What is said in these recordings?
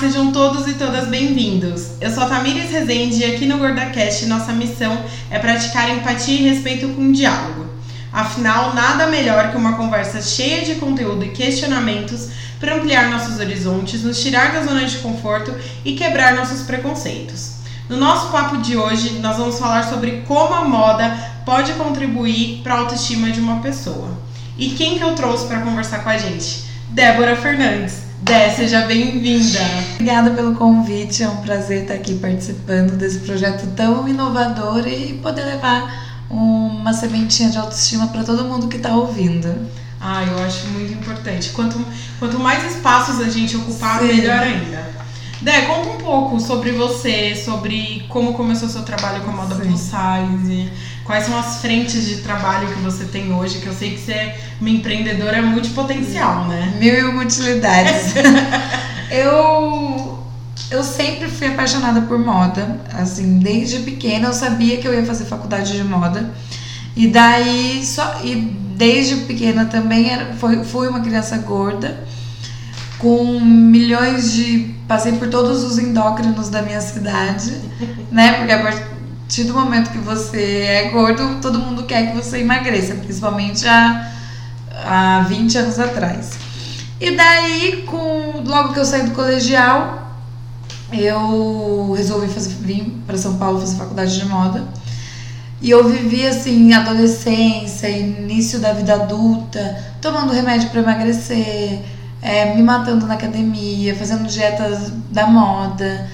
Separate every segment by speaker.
Speaker 1: Sejam todos e todas bem-vindos. Eu sou a Tamires Rezende e aqui no GordaCast nossa missão é praticar empatia e respeito com diálogo. Afinal, nada melhor que uma conversa cheia de conteúdo e questionamentos para ampliar nossos horizontes, nos tirar da zona de conforto e quebrar nossos preconceitos. No nosso papo de hoje, nós vamos falar sobre como a moda pode contribuir para a autoestima de uma pessoa. E quem que eu trouxe para conversar com a gente? Débora Fernandes. Dé, seja bem-vinda.
Speaker 2: Obrigada pelo convite, é um prazer estar aqui participando desse projeto tão inovador e poder levar uma sementinha de autoestima para todo mundo que está ouvindo.
Speaker 1: Ah, eu acho muito importante. Quanto, quanto mais espaços a gente ocupar, Sim. melhor ainda. Dé, conta um pouco sobre você, sobre como começou seu trabalho com a moda Sim. plus size, quais são as frentes de trabalho que você tem hoje, que eu sei que você é uma empreendedora multipotencial, né?
Speaker 2: Mil e uma utilidades. eu, eu sempre fui apaixonada por moda, assim, desde pequena eu sabia que eu ia fazer faculdade de moda. E daí, só, e desde pequena também era, foi, fui uma criança gorda com milhões de. Passei por todos os endócrinos da minha cidade, né? Porque a partir do momento que você é gordo, todo mundo quer que você emagreça, principalmente há, há 20 anos atrás. E daí, com, logo que eu saí do colegial, eu resolvi fazer, vir para São Paulo fazer faculdade de moda. E eu vivi assim, adolescência, início da vida adulta, tomando remédio para emagrecer, é, me matando na academia, fazendo dietas da moda,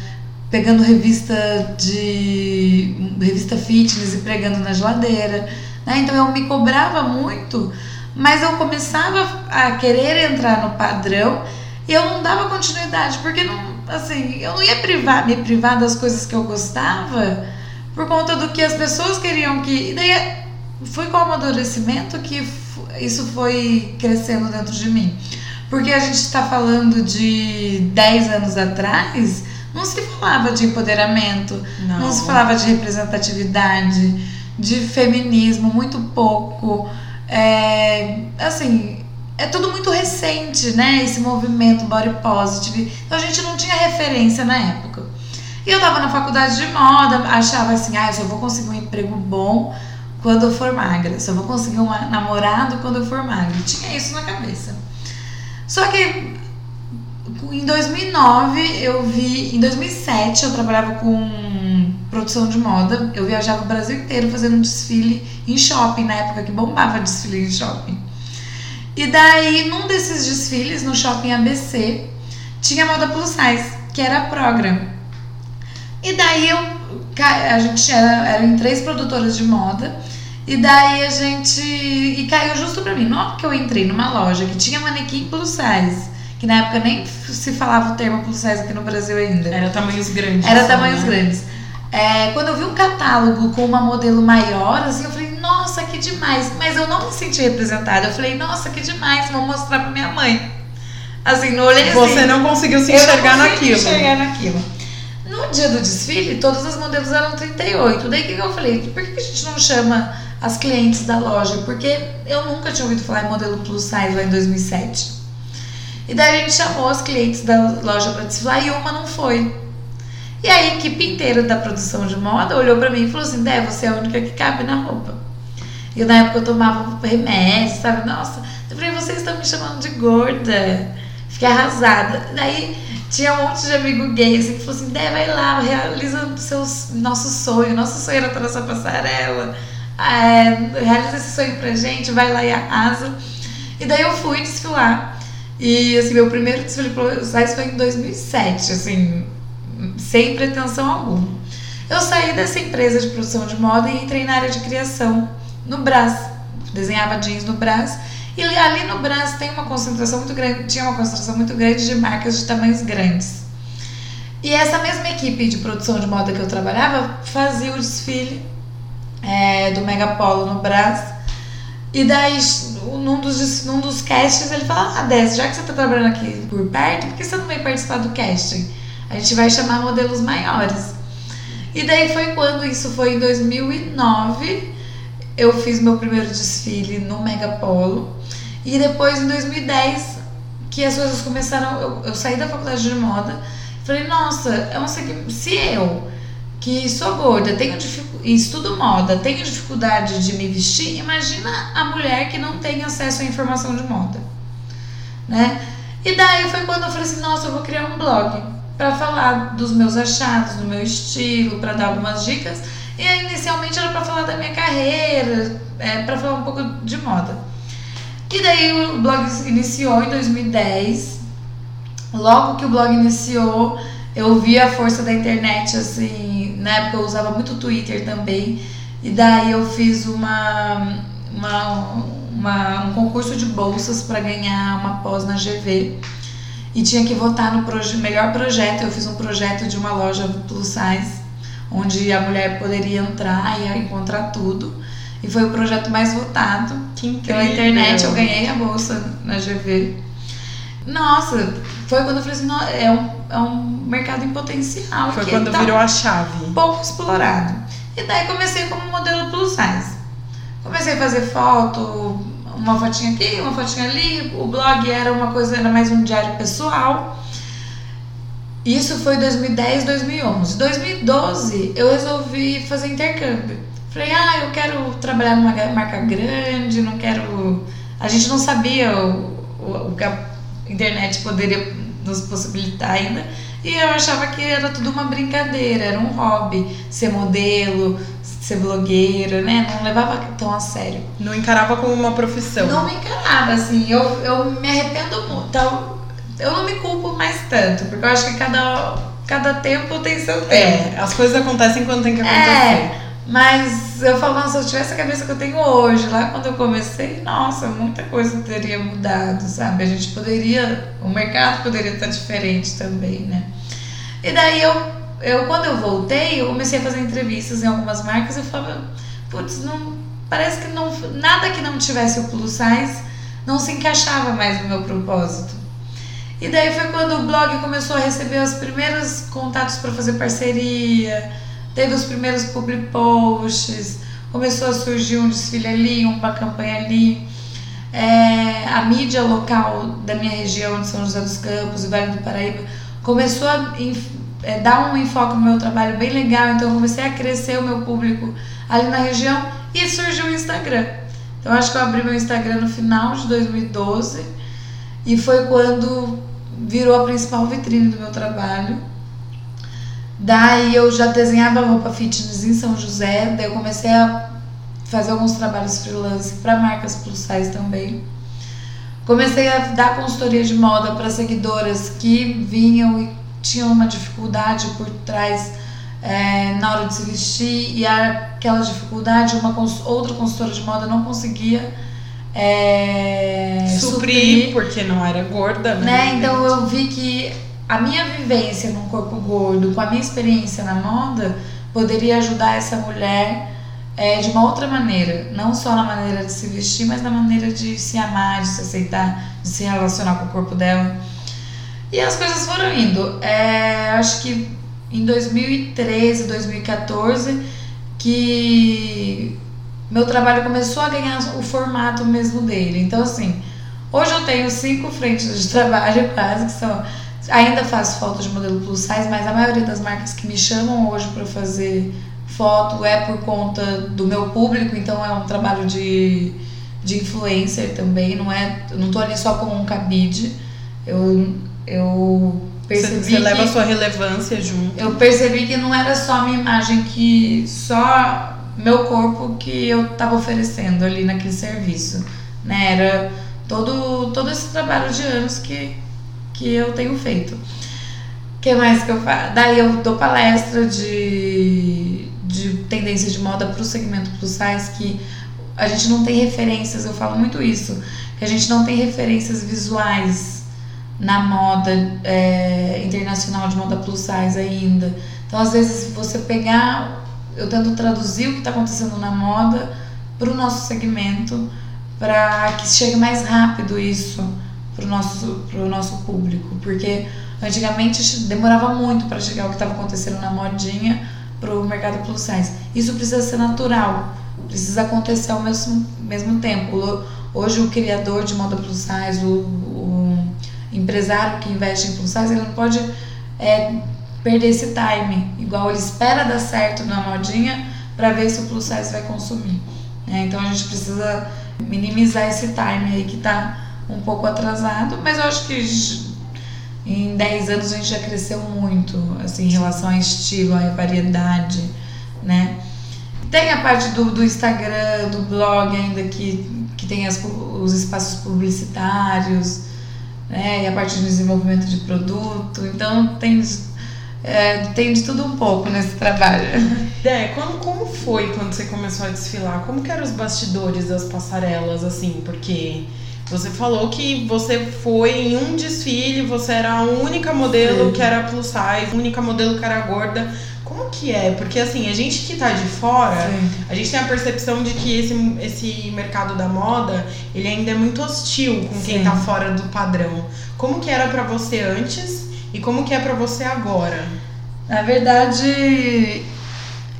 Speaker 2: pegando revista de revista fitness e pregando na geladeira, né? Então eu me cobrava muito, mas eu começava a querer entrar no padrão e eu não dava continuidade, porque não, assim, eu não ia privar, me privar das coisas que eu gostava por conta do que as pessoas queriam que. E daí foi com o amadurecimento que isso foi crescendo dentro de mim. Porque a gente está falando de 10 anos atrás, não se falava de empoderamento, não, não se falava de representatividade, de feminismo, muito pouco. É, assim, é tudo muito recente, né? Esse movimento body positive. Então a gente não tinha referência na época. E eu tava na faculdade de moda, achava assim, ah, eu só vou conseguir um emprego bom quando eu for magra, só vou conseguir um namorado quando eu for magra. Tinha isso na cabeça. Só que em 2009 eu vi, em 2007 eu trabalhava com produção de moda. Eu viajava o Brasil inteiro fazendo desfile em shopping, na época que bombava desfile em shopping. E daí, num desses desfiles no shopping ABC, tinha moda plus size, que era a Program. E daí eu a gente era, era em três produtoras de moda e daí a gente. E caiu justo pra mim. Não que eu entrei numa loja que tinha manequim plus size. Que na época nem se falava o termo plus size aqui no Brasil ainda.
Speaker 1: Era tamanhos grandes.
Speaker 2: Era tamanhos né? grandes. É, quando eu vi um catálogo com uma modelo maior, assim, eu falei, nossa, que demais. Mas eu não me senti representada. Eu falei, nossa, que demais, vou mostrar pra minha mãe. Assim, no olhei assim.
Speaker 1: Você não conseguiu se enxergar naquilo.
Speaker 2: enxergar naquilo. No dia do desfile, todas as modelos eram 38. Daí o que eu falei? Por que a gente não chama as clientes da loja, porque eu nunca tinha ouvido falar em modelo plus size lá em 2007. E daí a gente chamou as clientes da loja para desfilar e uma não foi. E a equipe inteira da produção de moda olhou para mim e falou assim: Dé, você é a única que cabe na roupa. E na época eu tomava remédio, sabe? Nossa, eu falei: vocês estão me chamando de gorda. Fiquei arrasada. Daí tinha um monte de amigo gay assim, que falou assim: Dé, vai lá, realiza o nosso sonho. Nosso sonho era estar nessa passarela é, realiza esse sonho pra gente, vai lá e arrasa. E daí eu fui desfilar. E assim, meu primeiro desfile plus size foi em 2007, assim, sem pretensão alguma. Eu saí dessa empresa de produção de moda e entrei na área de criação no Brás. Desenhava jeans no Brás. E ali no Brás tem uma concentração muito grande, tinha uma concentração muito grande de marcas de tamanhos grandes. E essa mesma equipe de produção de moda que eu trabalhava fazia o desfile é, do Megapolo no Brás. E daí, num dos, num dos castings, ele fala: Ah, Dez, já que você tá trabalhando aqui por perto, por que você não vem participar do casting? A gente vai chamar modelos maiores. E daí foi quando isso foi em 2009. Eu fiz meu primeiro desfile no Megapolo. E depois, em 2010, que as coisas começaram. Eu, eu saí da faculdade de moda Falei, nossa, é um segmento. Se eu, que sou gorda, tenho estudo moda, tenho dificuldade de me vestir, imagina a mulher que não tem acesso à informação de moda. Né? E daí foi quando eu falei assim, nossa, eu vou criar um blog para falar dos meus achados, do meu estilo, para dar algumas dicas. E aí, inicialmente era para falar da minha carreira, é, para falar um pouco de moda. E daí o blog iniciou em 2010. Logo que o blog iniciou, eu vi a força da internet, assim, na época eu usava muito Twitter também. E daí eu fiz uma, uma, uma um concurso de bolsas para ganhar uma pós na GV. E tinha que votar no proje melhor projeto. Eu fiz um projeto de uma loja plus size, onde a mulher poderia entrar e encontrar tudo. E foi o projeto mais votado.
Speaker 1: Que
Speaker 2: Pela internet eu ganhei a bolsa na GV. Nossa, foi quando eu falei assim, é um, é um mercado em potencial.
Speaker 1: Foi quando tá virou a chave.
Speaker 2: Pouco explorado. E daí comecei como modelo plus size. Comecei a fazer foto, uma fotinha aqui, uma fotinha ali. O blog era uma coisa, era mais um diário pessoal. Isso foi 2010, 2011. 2012 eu resolvi fazer intercâmbio. Falei, ah, eu quero trabalhar numa marca grande, não quero. A gente não sabia o, o, o que a internet poderia nos possibilitar ainda. E eu achava que era tudo uma brincadeira, era um hobby, ser modelo, ser blogueira, né? Não levava tão a sério.
Speaker 1: Não encarava como uma profissão.
Speaker 2: Não me encarava, assim. Eu, eu me arrependo muito. Então, eu não me culpo mais tanto, porque eu acho que cada, cada tempo tem seu tempo.
Speaker 1: É, as coisas acontecem quando tem que acontecer.
Speaker 2: É. Mas eu falo, nossa, se eu tivesse a cabeça que eu tenho hoje, lá quando eu comecei, nossa, muita coisa teria mudado, sabe? A gente poderia, o mercado poderia estar diferente também, né? E daí eu, eu quando eu voltei, eu comecei a fazer entrevistas em algumas marcas e eu falava, putz, não, parece que não, nada que não tivesse o plus size não se encaixava mais no meu propósito. E daí foi quando o blog começou a receber os primeiros contatos para fazer parceria, teve os primeiros public posts, começou a surgir um desfile ali, uma campanha ali. É, a mídia local da minha região de São José dos Campos e Vale do Paraíba começou a é, dar um enfoque no meu trabalho bem legal, então eu comecei a crescer o meu público ali na região e surgiu o Instagram. Então acho que eu abri meu Instagram no final de 2012 e foi quando virou a principal vitrine do meu trabalho. Daí eu já desenhava roupa fitness em São José, daí eu comecei a fazer alguns trabalhos freelance para marcas plus size também. Comecei a dar consultoria de moda para seguidoras que vinham e tinham uma dificuldade por trás é, na hora de se vestir e aquela dificuldade uma outra consultora de moda não conseguia é,
Speaker 1: suprir, suprir, porque não era gorda, né?
Speaker 2: né? Então eu vi que a minha vivência num corpo gordo, com a minha experiência na moda, poderia ajudar essa mulher é, de uma outra maneira. Não só na maneira de se vestir, mas na maneira de se amar, de se aceitar, de se relacionar com o corpo dela. E as coisas foram indo. É, acho que em 2013, 2014, que meu trabalho começou a ganhar o formato mesmo dele. Então, assim, hoje eu tenho cinco frentes de trabalho quase, que são Ainda faço foto de modelo plus size, mas a maioria das marcas que me chamam hoje para fazer foto é por conta do meu público, então é um trabalho de, de influencer também, não é, eu não tô ali só como um cabide. Eu eu percebi
Speaker 1: você, você leva a sua relevância junto.
Speaker 2: Eu percebi que não era só a minha imagem que só meu corpo que eu estava oferecendo ali naquele serviço, né? Era todo todo esse trabalho de anos que que eu tenho feito. O que mais que eu faço? Daí eu dou palestra de, de tendências de moda para o segmento plus size, que a gente não tem referências, eu falo muito isso, que a gente não tem referências visuais na moda é, internacional de moda plus size ainda. Então, às vezes, você pegar, eu tento traduzir o que está acontecendo na moda para o nosso segmento, para que chegue mais rápido isso para o nosso, pro nosso público, porque antigamente demorava muito para chegar o que estava acontecendo na modinha para o mercado plus size. Isso precisa ser natural, precisa acontecer ao mesmo, mesmo tempo. Hoje o criador de moda plus size, o, o empresário que investe em plus size, ele não pode é perder esse time. Igual ele espera dar certo na modinha para ver se o plus size vai consumir. Né? Então a gente precisa minimizar esse time aí que tá um pouco atrasado, mas eu acho que em 10 anos a gente já cresceu muito, assim, em relação a estilo, a variedade, né? Tem a parte do, do Instagram, do blog ainda que, que tem as, os espaços publicitários, né? E a parte do desenvolvimento de produto. Então tem, é, tem de tudo um pouco nesse trabalho.
Speaker 1: É, quando, como foi quando você começou a desfilar? Como que eram os bastidores das passarelas, assim? Porque você falou que você foi em um desfile, você era a única modelo Sim. que era plus size, a única modelo que era gorda. Como que é? Porque assim, a gente que tá de fora, Sim. a gente tem a percepção de que esse, esse mercado da moda, ele ainda é muito hostil com Sim. quem tá fora do padrão. Como que era para você antes e como que é para você agora?
Speaker 2: Na verdade,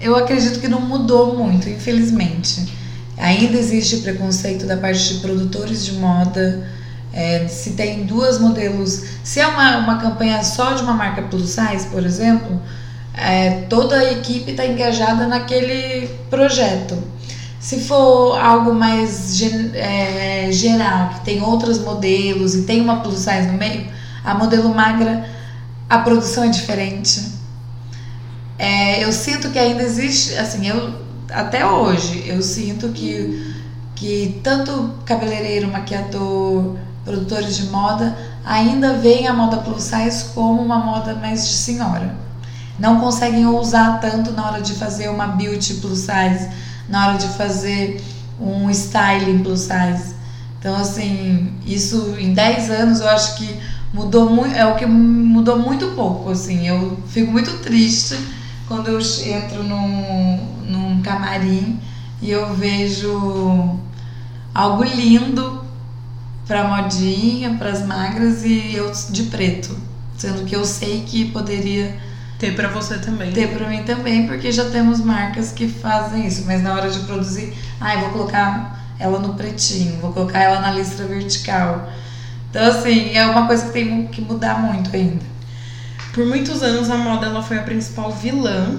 Speaker 2: eu acredito que não mudou muito, infelizmente. Ainda existe preconceito da parte de produtores de moda. É, se tem duas modelos, se é uma, uma campanha só de uma marca plus size, por exemplo, é, toda a equipe está engajada naquele projeto. Se for algo mais é, geral, que tem outros modelos e tem uma plus size no meio, a modelo magra, a produção é diferente. É, eu sinto que ainda existe, assim, eu até hoje eu sinto que, que tanto cabeleireiro, maquiador, produtores de moda ainda veem a moda plus size como uma moda mais de senhora. Não conseguem ousar tanto na hora de fazer uma beauty plus size, na hora de fazer um styling plus size. Então, assim, isso em 10 anos eu acho que mudou muito, é o que mudou muito pouco, assim. Eu fico muito triste quando eu entro num, num camarim e eu vejo algo lindo para modinha, para as magras e eu de preto, sendo que eu sei que poderia
Speaker 1: ter para você também.
Speaker 2: Ter para mim também, porque já temos marcas que fazem isso, mas na hora de produzir, ai, ah, vou colocar ela no pretinho, vou colocar ela na listra vertical. Então assim, é uma coisa que tem que mudar muito ainda.
Speaker 1: Por muitos anos a moda ela foi a principal vilã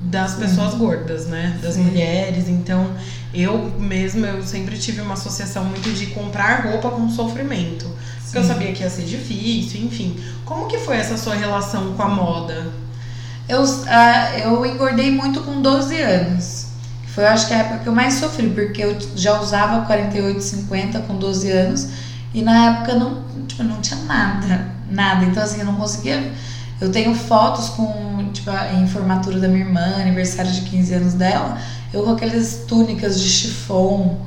Speaker 1: das pessoas gordas, né? Das Sim. mulheres. Então, eu mesma eu sempre tive uma associação muito de comprar roupa com sofrimento. Porque eu sabia que ia ser difícil, enfim. Como que foi essa sua relação com a moda?
Speaker 2: Eu, uh, eu engordei muito com 12 anos. Foi, eu acho que a época que eu mais sofri, porque eu já usava 48, 50 com 12 anos. E na época não, tipo, não tinha nada, nada. Então, assim, eu não conseguia eu tenho fotos com, tipo, em formatura da minha irmã, aniversário de 15 anos dela, eu com aquelas túnicas de chiffon,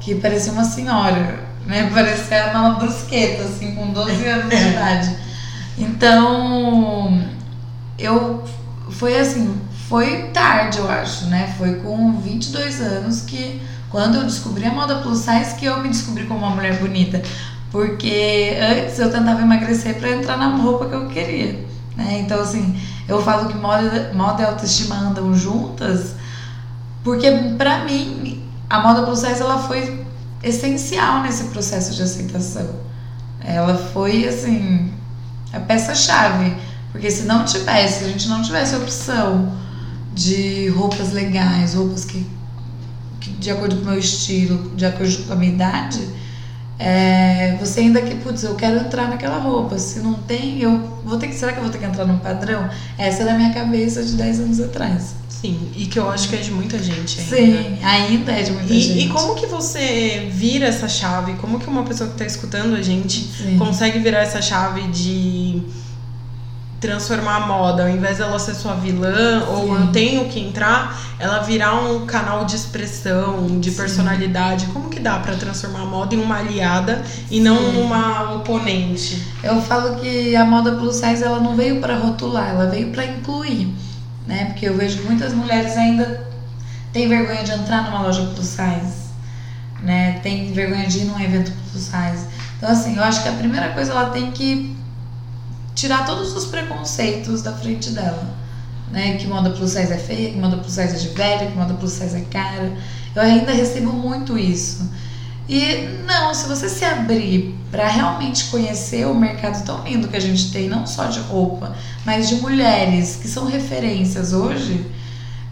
Speaker 2: que parecia uma senhora, né? Parecia uma brusqueta, assim, com 12 anos de idade. Então, eu. Foi assim, foi tarde, eu acho, né? Foi com 22 anos que, quando eu descobri a moda plus size, que eu me descobri como uma mulher bonita. Porque antes eu tentava emagrecer para entrar na roupa que eu queria. Né? Então, assim, eu falo que moda, moda e autoestima andam juntas, porque para mim a moda plus ela foi essencial nesse processo de aceitação. Ela foi assim a peça-chave, porque se não tivesse, se a gente não tivesse opção de roupas legais, roupas que, que de acordo com o meu estilo, de acordo com a minha idade, é, você ainda que, putz, eu quero entrar naquela roupa. Se não tem, eu vou ter que. Será que eu vou ter que entrar num padrão? Essa era a minha cabeça de 10 anos atrás.
Speaker 1: Sim, e que eu acho que é de muita gente ainda.
Speaker 2: Sim, ainda é de muita
Speaker 1: e,
Speaker 2: gente.
Speaker 1: E como que você vira essa chave? Como que uma pessoa que está escutando a gente Sim. consegue virar essa chave de transformar a moda, ao invés dela ser sua vilã, Sim. ou eu tenho que entrar, ela virar um canal de expressão, de Sim. personalidade. Como que dá para transformar a moda em uma aliada e não uma oponente?
Speaker 2: Eu falo que a moda plus size ela não veio para rotular, ela veio para incluir, né? Porque eu vejo muitas mulheres ainda têm vergonha de entrar numa loja plus size, né? Tem vergonha de ir num evento plus size. Então assim, eu acho que a primeira coisa ela tem que tirar todos os preconceitos da frente dela. Né? Que moda plus size é feia, que moda plus size é de velha, que moda plus size é cara. Eu ainda recebo muito isso. E não, se você se abrir para realmente conhecer o mercado tão lindo que a gente tem, não só de roupa, mas de mulheres que são referências hoje,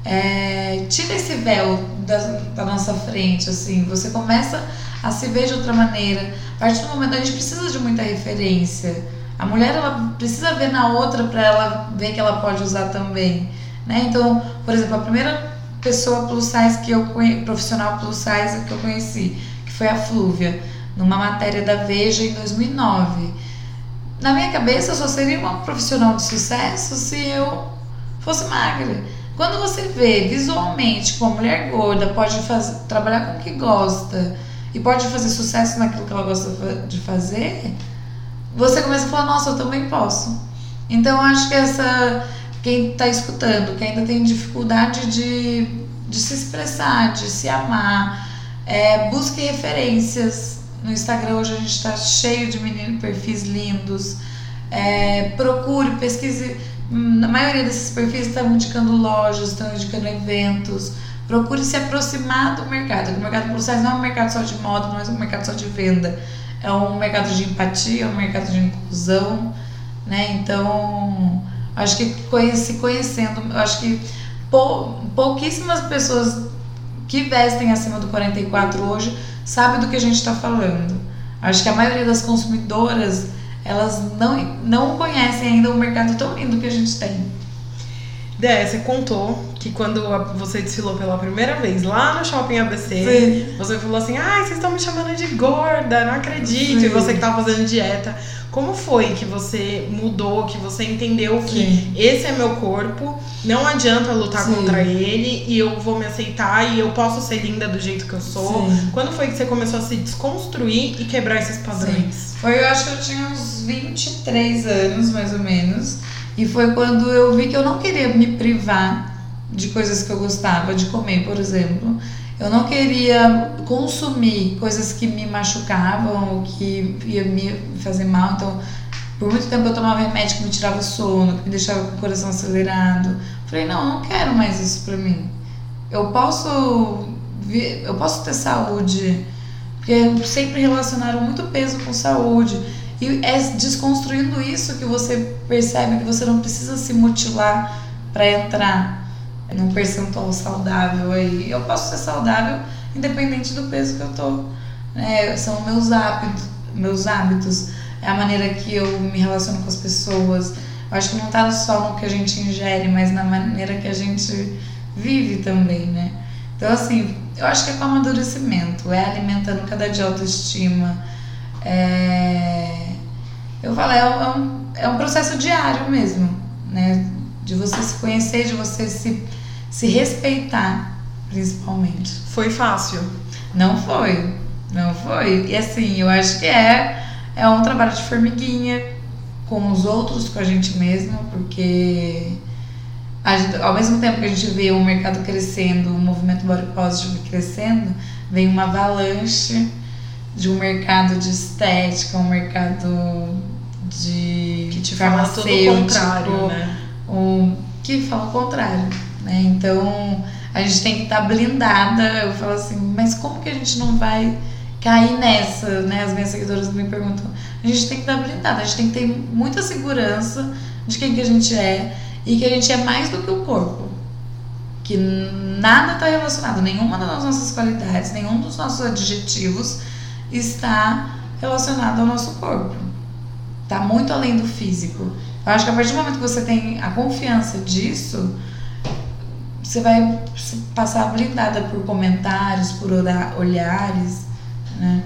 Speaker 2: é, tira esse véu da, da, nossa frente, assim, você começa a se ver de outra maneira. A partir do momento a gente precisa de muita referência. A mulher ela precisa ver na outra para ela ver que ela pode usar também, né? Então, por exemplo, a primeira pessoa plus size que eu conheci, profissional plus size que eu conheci, que foi a Flúvia, numa matéria da Veja em 2009. Na minha cabeça, eu só seria uma profissional de sucesso se eu fosse magra. Quando você vê visualmente que uma mulher gorda pode fazer, trabalhar com o que gosta e pode fazer sucesso naquilo que ela gosta de fazer, você começa a falar: Nossa, eu também posso. Então, acho que essa quem está escutando, que ainda tem dificuldade de, de se expressar, de se amar, é, busque referências. No Instagram hoje a gente está cheio de meninos, perfis lindos. É, procure, pesquise. Na maioria desses perfis estão indicando lojas, estão indicando eventos. Procure se aproximar do mercado. O mercado plus não é um mercado só de moda, não é um mercado só de venda. É um mercado de empatia, é um mercado de inclusão. Né? Então, Acho que se conhecendo, acho que pou, pouquíssimas pessoas que vestem acima do 44 hoje sabem do que a gente está falando. Acho que a maioria das consumidoras elas não, não conhecem ainda o mercado tão lindo que a gente tem.
Speaker 1: Dé, você contou que quando você desfilou pela primeira vez lá no Shopping ABC, Sim. você falou assim: ai, vocês estão me chamando de gorda, não acredito. Sim. E você que tava fazendo dieta. Como foi que você mudou, que você entendeu que Sim. esse é meu corpo, não adianta lutar contra ele e eu vou me aceitar e eu posso ser linda do jeito que eu sou? Quando foi que você começou a se desconstruir e quebrar esses padrões?
Speaker 2: Foi, eu acho que eu tinha uns 23 anos, mais ou menos. E foi quando eu vi que eu não queria me privar de coisas que eu gostava de comer, por exemplo. Eu não queria consumir coisas que me machucavam ou que ia me fazer mal. Então, por muito tempo eu tomava remédio que me tirava sono, que me deixava com o coração acelerado. Falei, não, não quero mais isso pra mim. Eu posso, eu posso ter saúde, porque sempre relacionaram muito peso com saúde. E é desconstruindo isso que você percebe que você não precisa se mutilar para entrar num percentual saudável aí. Eu posso ser saudável independente do peso que eu tô. É, são meus hábitos, meus hábitos, é a maneira que eu me relaciono com as pessoas. Eu acho que não tá só no que a gente ingere, mas na maneira que a gente vive também, né? Então, assim, eu acho que é com amadurecimento, é alimentando cada dia autoestima. É... Eu falo, é um, é um é processo diário mesmo, né? De você se conhecer, de você se se respeitar, principalmente.
Speaker 1: Foi fácil?
Speaker 2: Não foi, não foi. E assim, eu acho que é, é um trabalho de formiguinha com os outros, com a gente mesma, porque gente, ao mesmo tempo que a gente vê o mercado crescendo, o movimento body positive crescendo, vem uma avalanche de um mercado de estética, um mercado de
Speaker 1: que te fala todo o contrário, né?
Speaker 2: Um, que fala o contrário né? Então a gente tem que estar tá blindada. Eu falo assim, mas como que a gente não vai cair nessa, né? As minhas seguidoras me perguntam. A gente tem que estar tá blindada, a gente tem que ter muita segurança de quem que a gente é e que a gente é mais do que o corpo. Que nada está relacionado, nenhuma das nossas qualidades, nenhum dos nossos adjetivos está relacionado ao nosso corpo. Está muito além do físico. Eu acho que a partir do momento que você tem a confiança disso, você vai passar blindada por comentários, por olhares, né?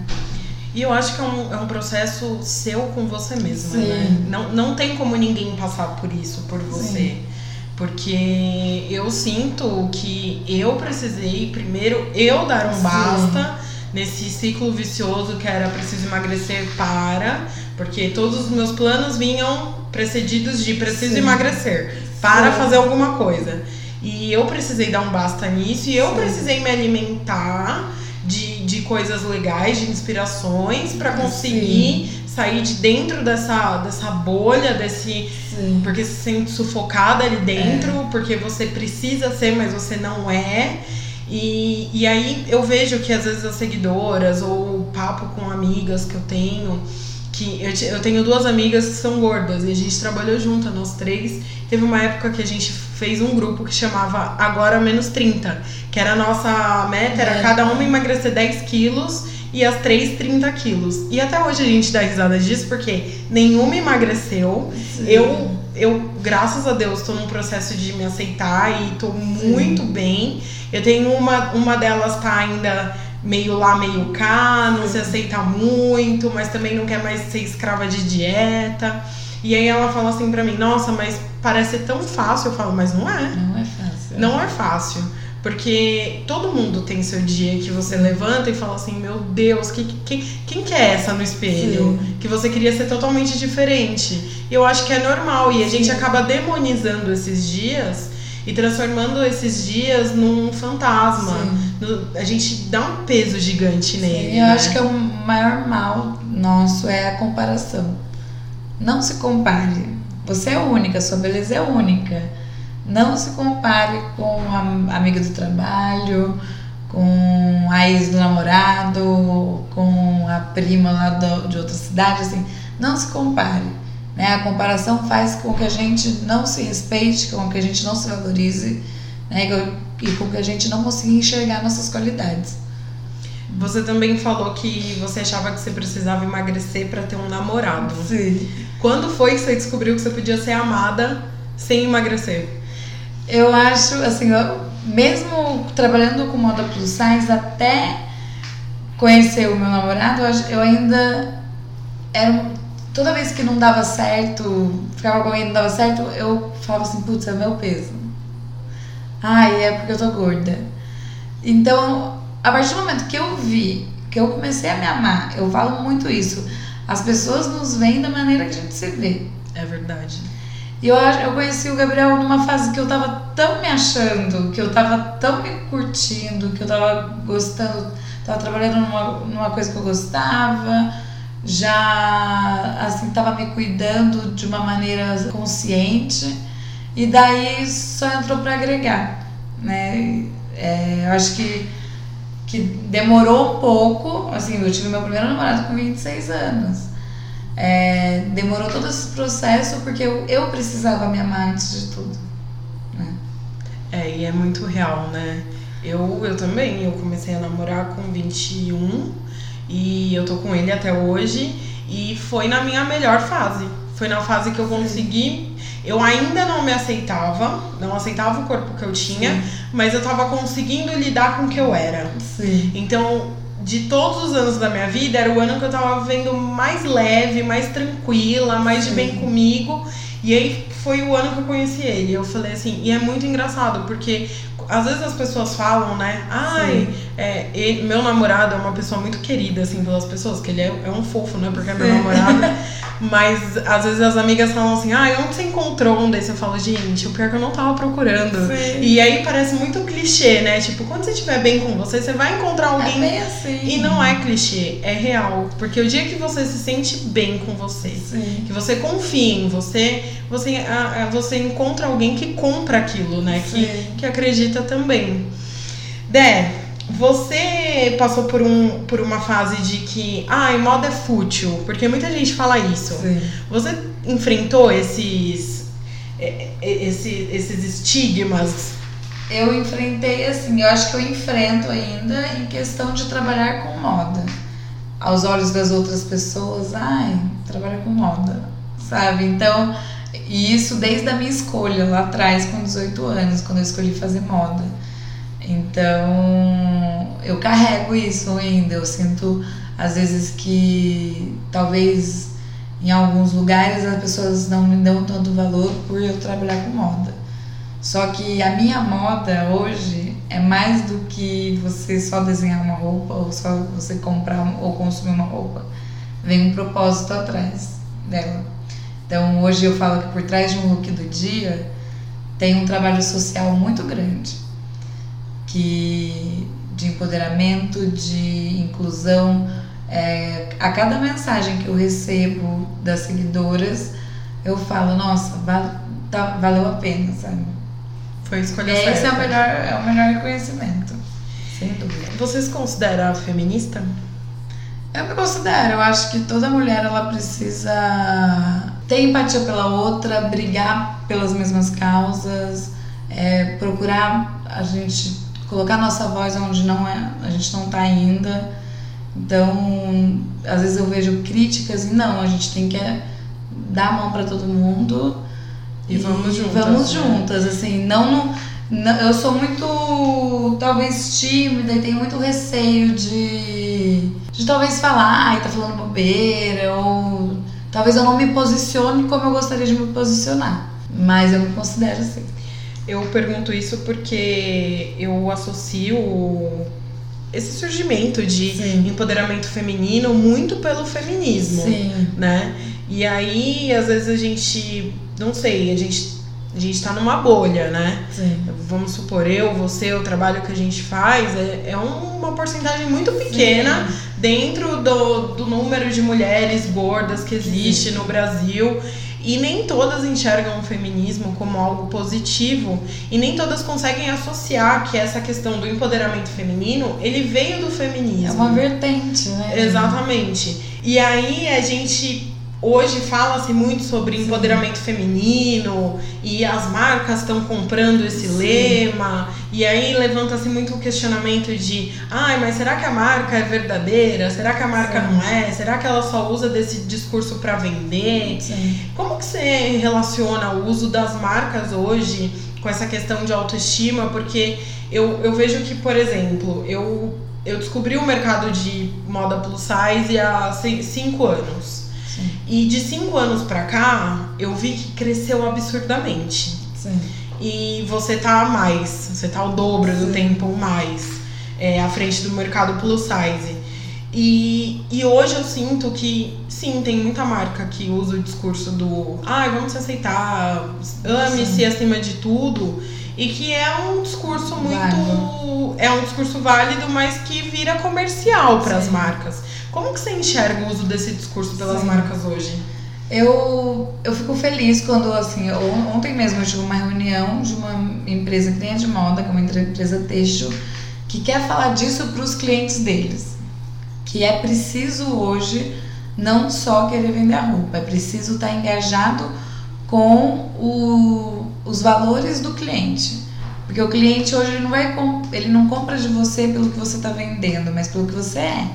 Speaker 1: E eu acho que é um, é um processo seu com você mesma, Sim. né? Não, não tem como ninguém passar por isso por você. Sim. Porque eu sinto que eu precisei primeiro eu dar um Sim. basta nesse ciclo vicioso que era preciso emagrecer para, porque todos os meus planos vinham precedidos de preciso emagrecer para fazer alguma coisa. E eu precisei dar um basta nisso e eu Sim. precisei me alimentar de, de coisas legais, de inspirações para conseguir Sim. sair de dentro dessa, dessa bolha, desse. Sim. Porque se sente sufocada ali dentro, é. porque você precisa ser, mas você não é. E, e aí eu vejo que às vezes as seguidoras ou o papo com amigas que eu tenho, que eu, eu tenho duas amigas que são gordas e a gente trabalhou junto, nós três. Teve uma época que a gente fez um grupo que chamava Agora Menos 30, que era a nossa meta, era cada uma emagrecer 10 quilos e as três 30 quilos. E até hoje a gente dá risada disso porque nenhuma emagreceu. Sim. Eu, eu, graças a Deus, tô num processo de me aceitar e tô muito Sim. bem. Eu tenho uma, uma delas tá ainda meio lá, meio cá, não se aceita muito, mas também não quer mais ser escrava de dieta. E aí ela fala assim pra mim, nossa, mas parece tão fácil. Eu falo, mas não é.
Speaker 2: Não é fácil.
Speaker 1: Não é fácil. Porque todo mundo tem seu dia que você levanta e fala assim, meu Deus, que, que, quem que é essa no espelho? Sim. Que você queria ser totalmente diferente. E eu acho que é normal. E a gente acaba demonizando esses dias e transformando esses dias num fantasma. No, a gente dá um peso gigante nele.
Speaker 2: Sim, eu né? acho que é o maior mal nosso é a comparação. Não se compare. Você é única, sua beleza é única. Não se compare com a amiga do trabalho, com a ex do namorado, com a prima lá do, de outra cidade, assim. Não se compare. Né? A comparação faz com que a gente não se respeite, com que a gente não se valorize né? e com que a gente não consiga enxergar nossas qualidades.
Speaker 1: Você também falou que você achava que você precisava emagrecer para ter um namorado.
Speaker 2: Sim.
Speaker 1: Quando foi que você descobriu que você podia ser amada sem emagrecer?
Speaker 2: Eu acho, assim, eu, mesmo trabalhando com moda plus size, até conhecer o meu namorado, eu ainda era toda vez que não dava certo, ficava com alguém não dava certo, eu falava assim, putz, é meu peso. Ai, é porque eu tô gorda. Então, a partir do momento que eu vi, que eu comecei a me amar, eu falo muito isso. As pessoas nos veem da maneira que a gente se vê.
Speaker 1: É verdade.
Speaker 2: E eu, eu conheci o Gabriel numa fase que eu tava tão me achando, que eu tava tão me curtindo, que eu tava gostando, tava trabalhando numa, numa coisa que eu gostava já assim estava me cuidando de uma maneira consciente e daí só entrou para agregar, né? É, eu acho que que demorou um pouco, assim, eu tive meu primeiro namorado com 26 anos. É, demorou todo esse processo porque eu, eu precisava me amar antes de tudo. Né?
Speaker 1: É, e é muito real, né? Eu, eu também, eu comecei a namorar com 21 e eu tô com ele até hoje. E foi na minha melhor fase. Foi na fase que eu consegui. Eu ainda não me aceitava, não aceitava o corpo que eu tinha, Sim. mas eu tava conseguindo lidar com o que eu era.
Speaker 2: Sim.
Speaker 1: Então, de todos os anos da minha vida, era o ano que eu tava vivendo mais leve, mais tranquila, mais Sim. de bem comigo. E aí foi o ano que eu conheci ele. Eu falei assim, e é muito engraçado, porque às vezes as pessoas falam, né? Ai, é, ele, meu namorado é uma pessoa muito querida, assim, pelas pessoas, que ele é, é um fofo, né? Porque é meu namorado. Mas às vezes as amigas falam assim, ah, onde você encontrou um desse? Eu falo, gente, o pior é que eu não tava procurando.
Speaker 2: Sim.
Speaker 1: E aí parece muito clichê, né? Tipo, quando você estiver bem com você, você vai encontrar é alguém.
Speaker 2: É bem assim.
Speaker 1: E não é clichê, é real. Porque o dia que você se sente bem com você,
Speaker 2: Sim.
Speaker 1: que você confia em você, você, a, a, você encontra alguém que compra aquilo, né? Que, que acredita também. Dé, você passou por, um, por uma fase de que, ai, ah, moda é fútil, porque muita gente fala isso.
Speaker 2: Sim.
Speaker 1: Você enfrentou esses, esses, esses estigmas?
Speaker 2: Eu enfrentei, assim, eu acho que eu enfrento ainda em questão de trabalhar com moda. Aos olhos das outras pessoas, ai, trabalha com moda, sabe? Então, e isso desde a minha escolha lá atrás, com 18 anos, quando eu escolhi fazer moda. Então, eu carrego isso ainda. Eu sinto, às vezes, que talvez em alguns lugares as pessoas não me dão tanto valor por eu trabalhar com moda. Só que a minha moda hoje é mais do que você só desenhar uma roupa ou só você comprar ou consumir uma roupa. Vem um propósito atrás dela. Então hoje eu falo que por trás de um look do dia tem um trabalho social muito grande que de empoderamento, de inclusão. É, a cada mensagem que eu recebo das seguidoras, eu falo, nossa, val, tá, valeu a pena, sabe?
Speaker 1: Foi escolha
Speaker 2: é,
Speaker 1: certa.
Speaker 2: Esse é o melhor, é o melhor reconhecimento. sem dúvida.
Speaker 1: Você se considera feminista?
Speaker 2: Eu me considero, eu acho que toda mulher ela precisa ter empatia pela outra, brigar pelas mesmas causas, é, procurar a gente colocar nossa voz onde não é, a gente não está ainda. Então, às vezes eu vejo críticas e não, a gente tem que dar a mão para todo mundo
Speaker 1: e, e vamos juntas.
Speaker 2: Vamos né? juntas, assim, não, não, eu sou muito talvez tímida e tenho muito receio de, de talvez falar, ai, tá falando bobeira, ou talvez eu não me posicione como eu gostaria de me posicionar. Mas eu me considero assim.
Speaker 1: Eu pergunto isso porque eu associo esse surgimento de Sim. empoderamento feminino muito pelo feminismo,
Speaker 2: Sim.
Speaker 1: né? E aí, às vezes a gente, não sei, a gente a gente tá numa bolha, né?
Speaker 2: Sim.
Speaker 1: Vamos supor, eu, você, o trabalho que a gente faz é, é uma porcentagem muito pequena Sim. dentro do, do número de mulheres gordas que existe no Brasil. E nem todas enxergam o feminismo como algo positivo e nem todas conseguem associar que essa questão do empoderamento feminino, ele veio do feminismo. É
Speaker 2: uma vertente, né?
Speaker 1: Exatamente. E aí a gente Hoje fala-se muito sobre Sim. empoderamento feminino e as marcas estão comprando esse Sim. lema. E aí levanta-se muito o questionamento de: ai, mas será que a marca é verdadeira? Será que a marca Sim. não é? Será que ela só usa desse discurso para vender? Como que você relaciona o uso das marcas hoje com essa questão de autoestima? Porque eu, eu vejo que, por exemplo, eu, eu descobri o mercado de moda plus size há cinco anos. E de cinco anos pra cá, eu vi que cresceu absurdamente.
Speaker 2: Sim.
Speaker 1: E você tá mais, você tá o dobro Sim. do tempo mais é, à frente do mercado plus size. E, e hoje eu sinto que, sim, tem muita marca que usa o discurso do ai, ah, vamos se aceitar, ame-se acima de tudo. E que é um discurso muito. Válido. É um discurso válido, mas que vira comercial para as marcas. Como que você enxerga o uso desse discurso pelas Sim. marcas hoje?
Speaker 2: Eu, eu fico feliz quando, assim, ontem mesmo eu tive uma reunião de uma empresa que tem de moda, que é uma empresa têxtil, que quer falar disso para os clientes deles. Que é preciso hoje não só querer vender a roupa, é preciso estar tá engajado com o, os valores do cliente. Porque o cliente hoje não, vai, ele não compra de você pelo que você está vendendo, mas pelo que você é.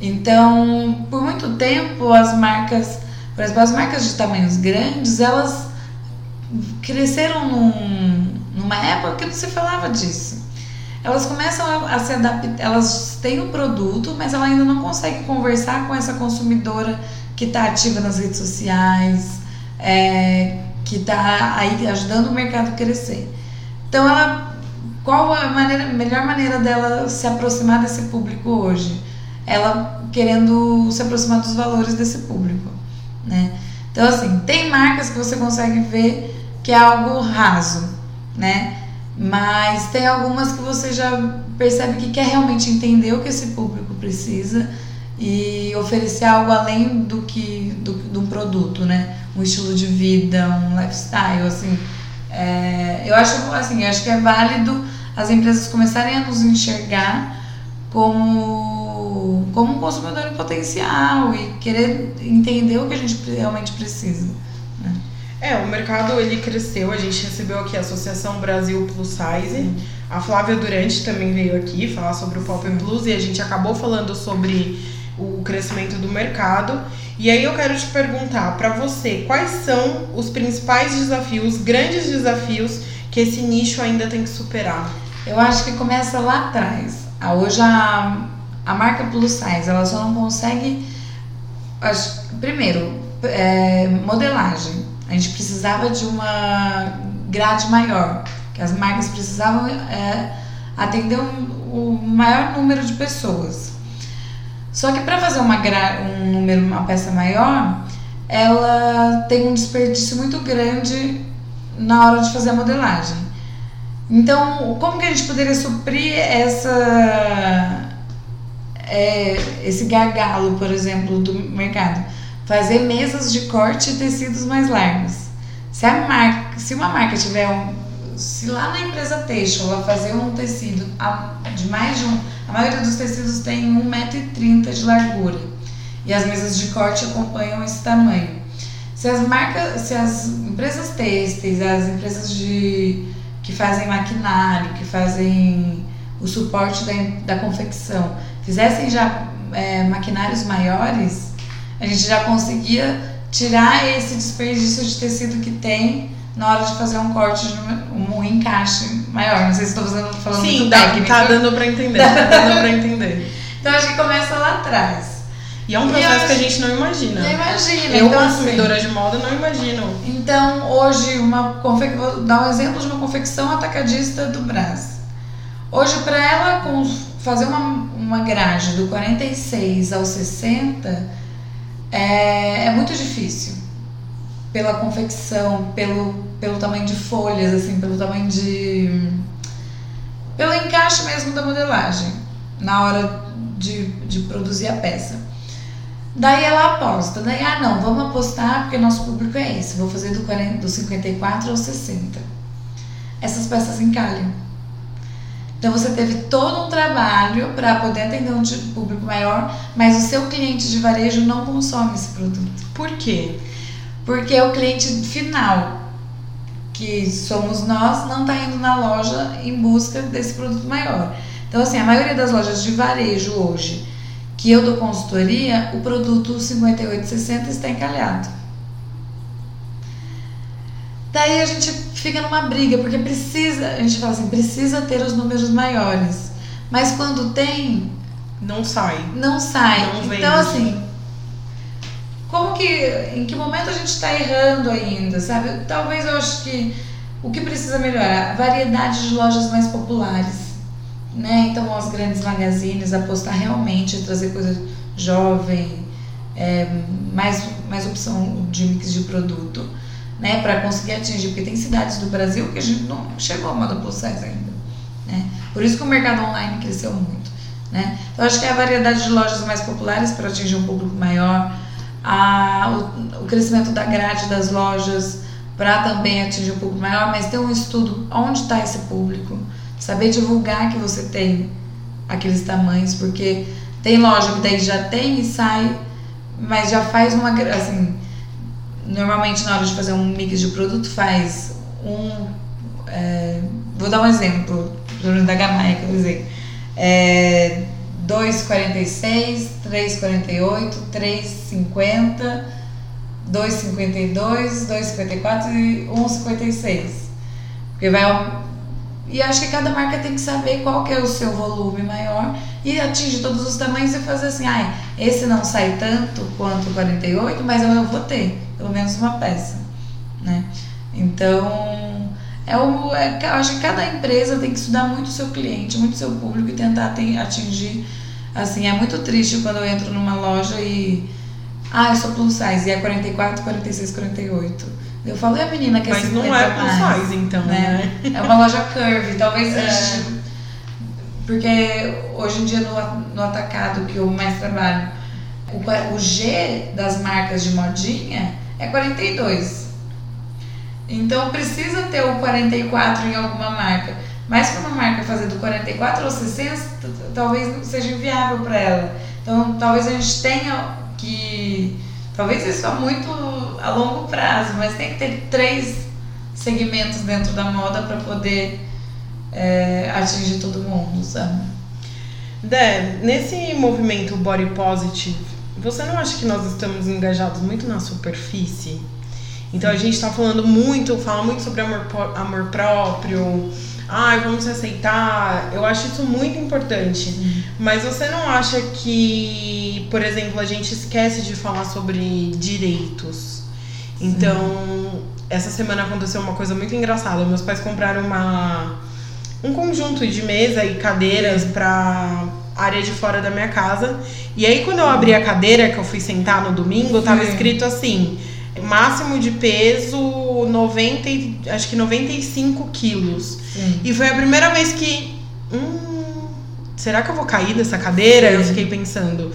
Speaker 2: Então, por muito tempo, as marcas, por exemplo, as marcas de tamanhos grandes, elas cresceram num, numa época que você falava disso. Elas começam a, se adaptar, elas têm o produto, mas ela ainda não consegue conversar com essa consumidora que está ativa nas redes sociais, é, que está aí ajudando o mercado a crescer. Então, ela, qual a maneira, melhor maneira dela se aproximar desse público hoje? Ela querendo se aproximar dos valores desse público, né? Então, assim, tem marcas que você consegue ver que é algo raso, né? Mas tem algumas que você já percebe que quer realmente entender o que esse público precisa e oferecer algo além do que do, um produto, né? Um estilo de vida, um lifestyle, assim. É, eu acho assim, acho que é válido as empresas começarem a nos enxergar como como um consumidor em potencial e querer entender o que a gente realmente precisa. Né?
Speaker 1: É, o mercado ele cresceu, a gente recebeu aqui a Associação Brasil Plus Size. Sim. A Flávia Durante também veio aqui falar sobre o Pop Plus e a gente acabou falando sobre o crescimento do mercado. E aí eu quero te perguntar para você, quais são os principais desafios, grandes desafios que esse nicho ainda tem que superar?
Speaker 2: Eu acho que começa lá atrás. Hoje a a marca plus size, ela só não consegue. Primeiro, é, modelagem. A gente precisava de uma grade maior, que as marcas precisavam é, atender um, um maior número de pessoas. Só que para fazer uma um número, uma peça maior, ela tem um desperdício muito grande na hora de fazer a modelagem. Então, como que a gente poderia suprir essa é, esse gargalo, por exemplo, do mercado. Fazer mesas de corte e tecidos mais largos. Se, a marca, se uma marca tiver um. Se lá na empresa têxtil ela fazer um tecido de mais de um. A maioria dos tecidos tem 1,30m de largura. E as mesas de corte acompanham esse tamanho. Se as marcas, se as empresas têxteis, as empresas de que fazem maquinário, que fazem o suporte da, da confecção, fizessem já é, maquinários maiores, a gente já conseguia tirar esse desperdício de tecido que tem na hora de fazer um corte, um, um encaixe maior. Não sei se estou falando
Speaker 1: Sim,
Speaker 2: muito
Speaker 1: dá,
Speaker 2: técnico.
Speaker 1: tá dando pra entender. tá dando pra entender.
Speaker 2: Então acho que começa lá atrás.
Speaker 1: E é um processo que a gente não imagina.
Speaker 2: Não imagina.
Speaker 1: Eu,
Speaker 2: então, assim,
Speaker 1: consumidora de moda, não imagino.
Speaker 2: Então, hoje, uma confe... vou dar um exemplo de uma confecção atacadista do Brás. Hoje, para ela fazer uma, uma grade do 46 ao 60, é, é muito difícil. Pela confecção, pelo, pelo tamanho de folhas, assim, pelo tamanho de. pelo encaixe mesmo da modelagem, na hora de, de produzir a peça. Daí ela aposta, daí, ah não, vamos apostar porque nosso público é esse, vou fazer do, 40, do 54 ao 60. Essas peças encalham. Então você teve todo um trabalho para poder atender um tipo de público maior, mas o seu cliente de varejo não consome esse produto.
Speaker 1: Por quê?
Speaker 2: Porque o cliente final, que somos nós, não está indo na loja em busca desse produto maior. Então, assim, a maioria das lojas de varejo hoje, que eu dou consultoria, o produto 5860 está encalhado. Daí a gente fica numa briga, porque precisa, a gente fala assim, precisa ter os números maiores. Mas quando tem,
Speaker 1: Não sai.
Speaker 2: não sai.
Speaker 1: Não vende.
Speaker 2: então, assim, como que, em que momento a gente está errando ainda, sabe? Talvez eu acho que o que precisa melhorar, a variedade de lojas mais populares, né? Então, as grandes magazines, apostar realmente trazer coisa jovem, é, mais, mais opção de mix de produto, né? Para conseguir atingir, porque tem cidades do Brasil que a gente não chegou a moda plus size ainda, né? Por isso que o mercado online cresceu muito, né? Então, acho que é a variedade de lojas mais populares para atingir um público maior, a, o, o crescimento da grade das lojas para também atingir um público maior, mas ter um estudo onde está esse público, saber divulgar que você tem aqueles tamanhos, porque tem loja que daí já tem e sai, mas já faz uma assim, normalmente na hora de fazer um mix de produto faz um é, vou dar um exemplo da Gamaia que eu é, 2,46 3,48 3,50 2,52 2,54 e 1,56 porque vai e acho que cada marca tem que saber qual que é o seu volume maior e atinge todos os tamanhos e fazer assim, ai, esse não sai tanto quanto o 48, mas eu vou ter pelo menos uma peça, né? Então, é o, é, eu acho que cada empresa tem que estudar muito o seu cliente, muito o seu público e tentar atingir, assim, é muito triste quando eu entro numa loja e, ah, eu sou plus size, e é 44, 46, 48. Eu falo, e a menina que é
Speaker 1: Mas
Speaker 2: 50
Speaker 1: não é plus
Speaker 2: mais?
Speaker 1: size, então, né?
Speaker 2: É uma loja curve, talvez
Speaker 1: É.
Speaker 2: gente- Porque hoje em dia no, no atacado que eu mais trabalho, o, o G das marcas de modinha é 42. Então precisa ter o 44 em alguma marca. Mas para uma marca fazer do 44 ao 60, t- talvez não seja inviável para ela. Então talvez a gente tenha que. Talvez isso é muito a longo prazo, mas tem que ter três segmentos dentro da moda para poder é, atingir todo mundo, sabe?
Speaker 1: Dé, nesse movimento body positive, você não acha que nós estamos engajados muito na superfície? Então a gente tá falando muito, fala muito sobre amor, amor próprio, ai, vamos se aceitar. Eu acho isso muito importante. Mas você não acha que, por exemplo, a gente esquece de falar sobre direitos? Então, essa semana aconteceu uma coisa muito engraçada. Meus pais compraram uma um conjunto de mesa e cadeiras pra área de fora da minha casa. E aí quando eu abri a cadeira que eu fui sentar no domingo, tava
Speaker 2: Sim.
Speaker 1: escrito assim: máximo de peso 90, e- acho que 95 quilos.
Speaker 2: Sim.
Speaker 1: E foi a primeira vez que. Hum, será que eu vou cair dessa cadeira? Eu fiquei pensando.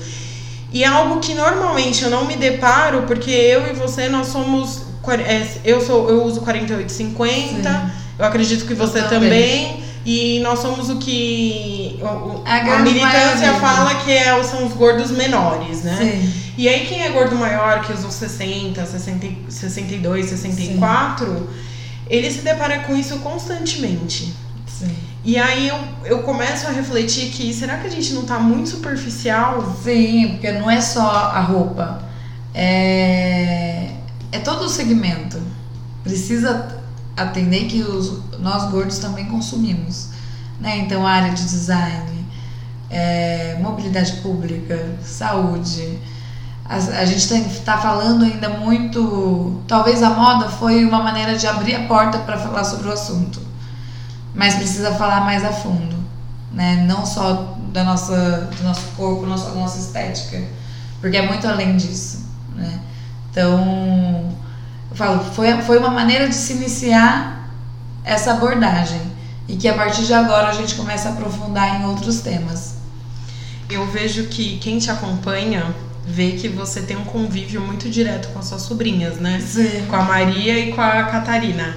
Speaker 1: E é algo que normalmente eu não me deparo, porque eu e você, nós somos. é, Eu, sou, eu uso 48,50. Eu acredito que
Speaker 2: Eu
Speaker 1: você
Speaker 2: também.
Speaker 1: também. E nós somos o que o-
Speaker 2: A
Speaker 1: a, militância fala que é, são os gordos menores, né?
Speaker 2: Sim.
Speaker 1: E aí quem é gordo maior, que os 60, 60, e- 62, 64, ele se depara com isso constantemente.
Speaker 2: Sim.
Speaker 1: E aí eu, eu começo a refletir que será que a gente não tá muito superficial?
Speaker 2: Sim, porque não é só a roupa. É, é todo o segmento. Precisa atender que os, nós gordos também consumimos. Né? Então, área de design, é, mobilidade pública, saúde. A, a gente está falando ainda muito. Talvez a moda foi uma maneira de abrir a porta para falar sobre o assunto. Mas precisa falar mais a fundo. Né? Não só da nossa, do nosso corpo, da nossa estética. Porque é muito além disso. Né? Então, falo, foi, foi uma maneira de se iniciar essa abordagem. E que a partir de agora a gente começa a aprofundar em outros temas.
Speaker 1: Eu vejo que quem te acompanha vê que você tem um convívio muito direto com as suas sobrinhas, né?
Speaker 2: Sim.
Speaker 1: Com a Maria e com a Catarina.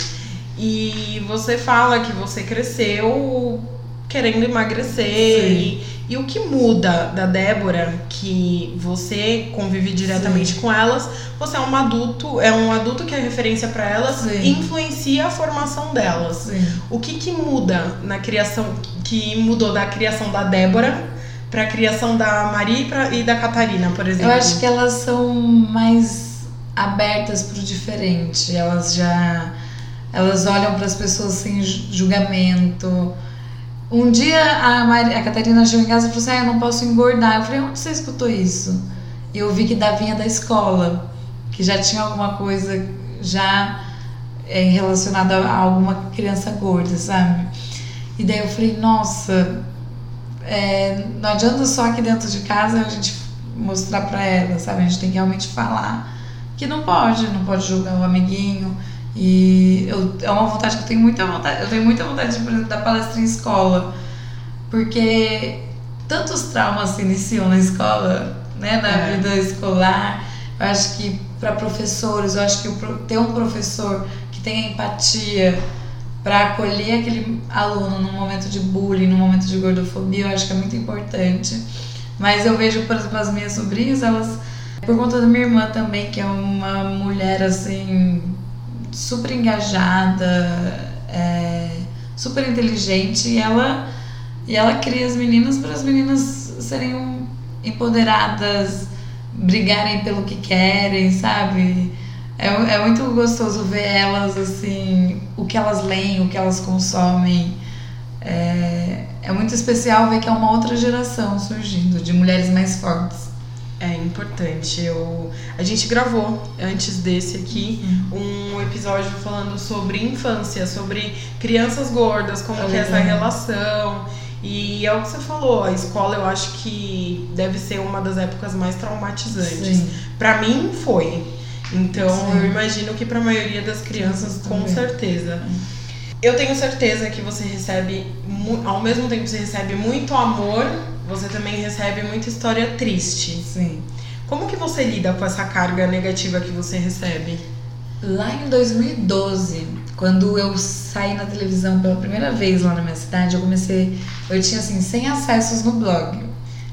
Speaker 1: E você fala que você cresceu querendo emagrecer. E, e o que muda da Débora, que você convive diretamente com elas, você é um adulto, é um adulto que é referência para elas
Speaker 2: Sim.
Speaker 1: e influencia a formação delas.
Speaker 2: Sim.
Speaker 1: O que que muda na criação, que mudou da criação da Débora pra criação da Maria e, pra- e da Catarina, por exemplo?
Speaker 2: Eu acho que elas são mais abertas pro diferente. Elas já elas olham para as pessoas sem ju- julgamento. Um dia a, Mari, a Catarina chegou em casa e falou assim: ah, eu não posso engordar. Eu falei: onde você escutou isso? E eu vi que da vinha da escola, que já tinha alguma coisa já é, relacionada a alguma criança gorda, sabe? E daí eu falei: nossa, é, não adianta só aqui dentro de casa a gente mostrar pra ela, sabe? A gente tem que realmente falar que não pode, não pode julgar o amiguinho. E eu, é uma vontade que eu tenho muita vontade, eu tenho muita vontade de por exemplo, dar palestra em escola, porque tantos traumas se iniciam na escola, né, na
Speaker 1: É.
Speaker 2: vida escolar. Eu acho que para professores, eu acho que ter um professor que tenha empatia para acolher aquele aluno num momento de bullying, num momento de gordofobia, eu acho que é muito importante. Mas eu vejo, por exemplo, as minhas sobrinhas, elas, por conta da minha irmã também, que é uma mulher assim, super engajada, é, super inteligente, e ela, e ela cria as meninas para as meninas serem empoderadas, brigarem pelo que querem, sabe? É, é muito gostoso ver elas assim, o que elas leem, o que elas consomem. É, é muito especial ver que é uma outra geração surgindo, de mulheres mais fortes.
Speaker 1: É importante. Eu, a gente gravou antes desse aqui um episódio falando sobre infância, sobre crianças gordas, como
Speaker 2: Ah,
Speaker 1: que é essa
Speaker 2: legal.
Speaker 1: relação. E é o que você falou, a escola eu acho que deve ser uma das épocas mais traumatizantes.
Speaker 2: Sim.
Speaker 1: Pra mim foi. Então
Speaker 2: Sim.
Speaker 1: eu imagino que pra maioria das crianças, com
Speaker 2: Também.
Speaker 1: certeza. Eu tenho certeza que você recebe, ao mesmo tempo que você recebe muito amor, você também recebe muita história triste.
Speaker 2: Sim.
Speaker 1: Como que você lida com essa carga negativa que você recebe?
Speaker 2: Lá em 2012, quando eu saí na televisão pela primeira vez lá na minha cidade, eu comecei. Eu tinha assim 100 acessos no blog.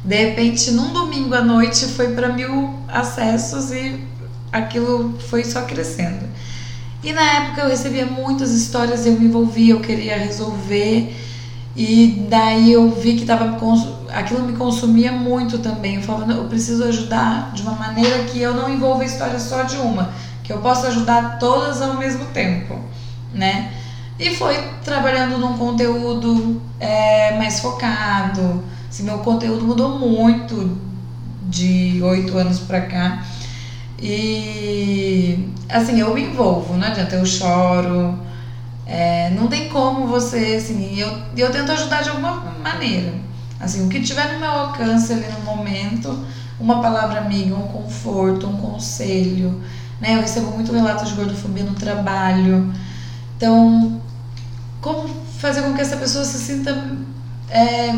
Speaker 2: De repente, num domingo à noite, foi para mil acessos e aquilo foi só crescendo. E na época eu recebia muitas histórias, eu me envolvia, eu queria resolver. E daí eu vi que tava, aquilo me consumia muito também. Eu falava, "Não, eu preciso ajudar de uma maneira que eu não envolva a história só de uma, que eu possa ajudar todas ao mesmo tempo, né? E foi trabalhando num conteúdo é, mais focado. Assim, meu conteúdo mudou muito de oito anos pra cá. E assim, eu me envolvo, não adianta, eu choro. É, não tem como você, assim, eu, eu tento ajudar de alguma maneira. Assim, o que tiver no meu alcance ali no momento, uma palavra amiga, um conforto, um conselho. Né? Eu recebo muito relato de gordofobia no trabalho. Então, como fazer com que essa pessoa se sinta é,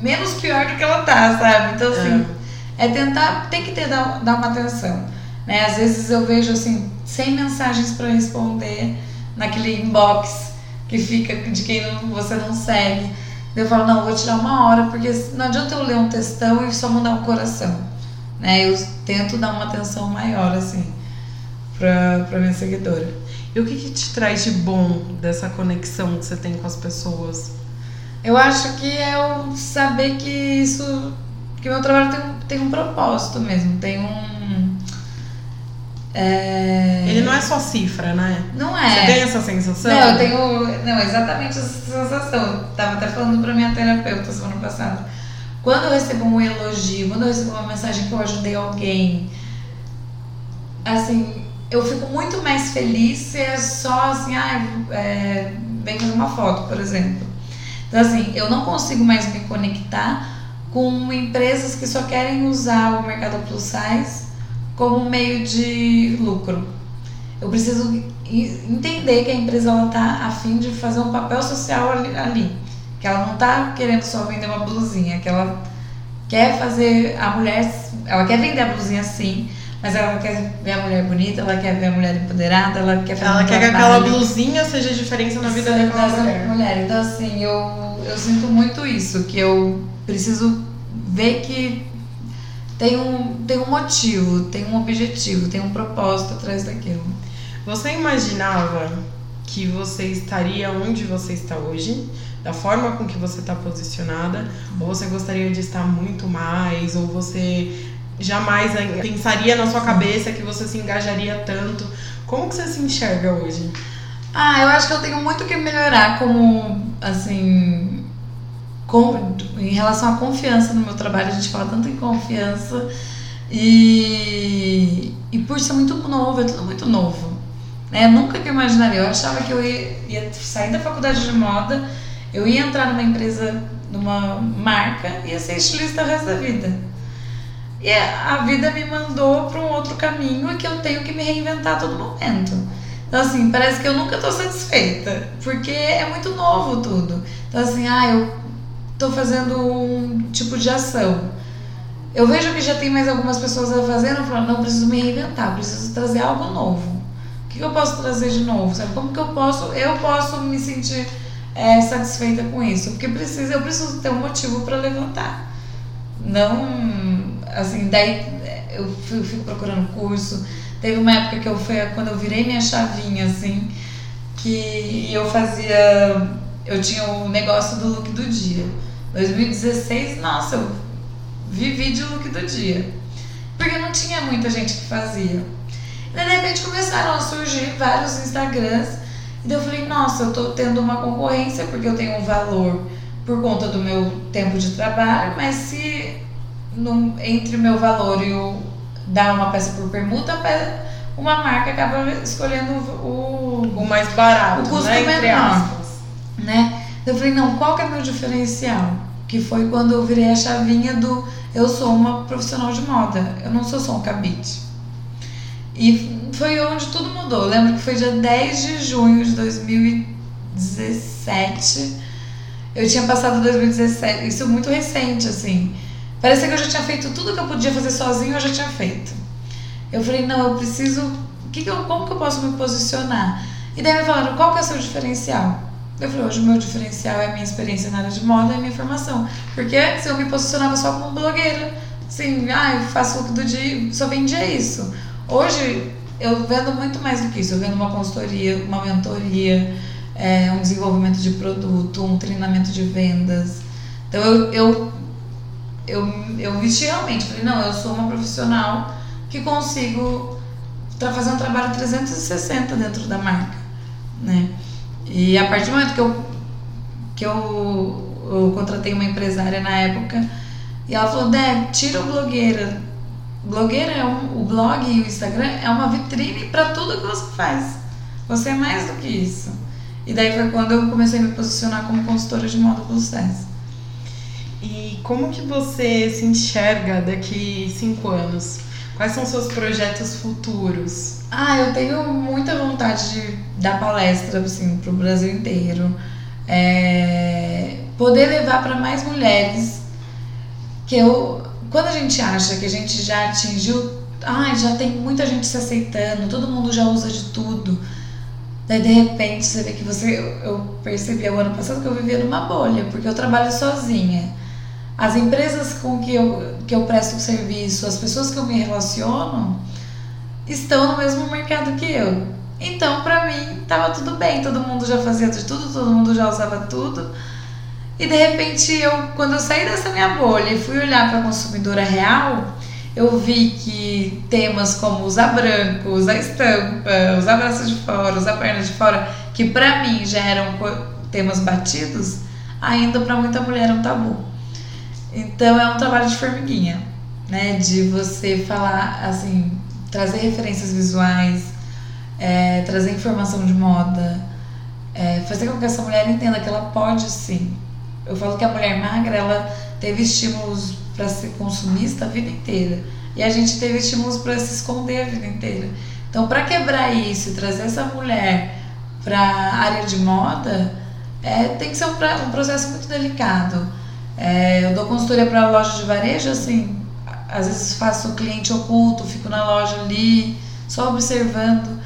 Speaker 2: menos pior do que ela tá, sabe? Então, assim, é tentar, tem que ter dar, dar uma atenção. Né? Às vezes eu vejo assim, 100 mensagens para responder naquele inbox que fica de quem não, você não segue. Eu falo, não, vou tirar uma hora, porque não adianta eu ler um textão e só mudar o coração. Né? Eu tento dar uma atenção maior, assim, pra, pra minha seguidora.
Speaker 1: E o que, que te traz de bom dessa conexão que você tem com as pessoas?
Speaker 2: Eu acho que é o saber que isso. que o meu trabalho tem, tem um propósito mesmo, tem um.
Speaker 1: É... Ele não é só cifra, né?
Speaker 2: Não é.
Speaker 1: Você tem essa sensação?
Speaker 2: Não, eu tenho. Não, exatamente essa sensação. Eu tava até falando pra minha terapeuta semana passada. Quando eu recebo um elogio, quando eu recebo uma mensagem que eu ajudei alguém, assim, eu fico muito mais feliz se é só assim, ah, é, vem fazer uma foto, por exemplo. Então, assim, eu não consigo mais me conectar com empresas que só querem usar o mercado plus size como meio de lucro. Eu preciso entender que a empresa ela tá a fim de fazer um papel social ali, ali, que ela não tá querendo só vender uma blusinha, que ela quer fazer a mulher, ela quer vender a blusinha sim, mas ela quer ver a mulher bonita, ela quer ver a mulher empoderada, ela quer fazer
Speaker 1: Ela um quer que aquela blusinha seja diferença na vida daquela mulher.
Speaker 2: mulher. Então, assim, eu, eu sinto muito isso, que eu preciso ver que tem um, tem um motivo, tem um objetivo, tem um propósito atrás daquilo.
Speaker 1: Você imaginava que você estaria onde você está hoje? Da forma com que você está posicionada? Ou você gostaria de estar muito mais? Ou você jamais pensaria na sua cabeça que você se engajaria tanto. Como que você se enxerga hoje?
Speaker 2: Ah, eu acho que eu tenho muito que melhorar como, assim, com, em relação à confiança no meu trabalho. A gente fala tanto em confiança e, e por ser muito novo, é tudo muito novo. Né? Nunca que eu imaginaria. Eu achava que eu ia, ia sair da faculdade de moda, eu ia entrar numa empresa, numa marca ia ser estilista o resto da vida. E a vida me mandou para um outro caminho que eu tenho que me reinventar a todo momento. Então, assim, parece que eu nunca estou satisfeita, porque é muito novo tudo. Então, assim, ah, eu estou fazendo um tipo de ação. Eu vejo que já tem mais algumas pessoas fazendo, eu falo, não, preciso me reinventar, preciso trazer algo novo. O que eu posso trazer de novo? Sabe? Como que eu posso, eu posso me sentir é, satisfeita com isso? Porque precisa, eu preciso ter um motivo para levantar. Não assim, daí eu fico procurando curso. Teve uma época que eu fui quando eu virei minha chavinha, assim, que eu fazia. Eu tinha o negócio do look do dia. 2016, nossa, eu vivi de look do dia. Porque não tinha muita gente que fazia. E de repente começaram a surgir vários Instagrams. E daí eu falei, nossa, eu tô tendo uma concorrência porque eu tenho um valor por conta do meu tempo de trabalho, mas se entre o meu valor e o dar uma peça por permuta, uma marca acaba escolhendo o,
Speaker 1: o mais barato,
Speaker 2: o custo
Speaker 1: né?
Speaker 2: menor, né? Eu falei, não, qual que é meu diferencial? Que foi quando eu virei a chavinha do eu sou uma profissional de moda, eu não sou só um cabide. E foi onde tudo mudou. Eu lembro que foi dia 10 de junho de 2017. Eu tinha passado 2017, isso é muito recente, assim. Parecia que eu já tinha feito tudo que eu podia fazer sozinho, eu já tinha feito. Eu falei, não, eu preciso. Que que eu, como que eu posso me posicionar? E daí me falaram, qual que é o seu diferencial? Eu falei, hoje o meu diferencial é a minha experiência na área de moda e a minha formação. Porque antes eu me posicionava só como blogueira. Assim, ah, eu faço look do dia, só vendia isso. Hoje eu vendo muito mais do que isso. Eu vendo uma consultoria, uma mentoria, é, um desenvolvimento de produto, um treinamento de vendas. Então eu, eu eu, eu vesti realmente, falei, não, eu sou uma profissional que consigo fazer um trabalho 360 dentro da marca, né? E a partir do momento que eu, que eu, eu contratei uma empresária na época, e ela falou, Deb, tira o blogueira. Blogueira é um, o blog e o Instagram é uma vitrine para tudo que você faz. Você é mais do que isso. E daí foi quando eu comecei a me posicionar como consultora de moda plus sucesso.
Speaker 1: E como que você se enxerga daqui cinco anos? Quais são seus projetos futuros?
Speaker 2: Ah, eu tenho muita vontade de dar palestra assim, para o Brasil inteiro. É... Poder levar para mais mulheres. Que eu, quando a gente acha que a gente já atingiu, ai, já tem muita gente se aceitando, todo mundo já usa de tudo. Daí de repente você vê que você. Eu percebi o ano passado que eu vivia numa bolha, porque eu trabalho sozinha. As empresas com que eu, que eu presto serviço, as pessoas que eu me relaciono, estão no mesmo mercado que eu. Então, pra mim, tava tudo bem, todo mundo já fazia de tudo, todo mundo já usava tudo. E de repente, eu, quando eu saí dessa minha bolha e fui olhar para a consumidora real, eu vi que temas como usar branco, usar estampa, usar braço de fora, usar perna de fora, que pra mim já eram temas batidos, ainda para muita mulher é um tabu. Então é um trabalho de formiguinha, né? De você falar, assim, trazer referências visuais, é, trazer informação de moda, é, fazer com que essa mulher entenda que ela pode sim. Eu falo que a mulher magra, ela teve estímulos para ser consumista a vida inteira. E a gente teve estímulos para se esconder a vida inteira. Então, para quebrar isso e trazer essa mulher para a área de moda, é, tem que ser um, um processo muito delicado. É, eu dou consultoria para loja de varejo, assim, às vezes faço cliente oculto, fico na loja ali, só observando.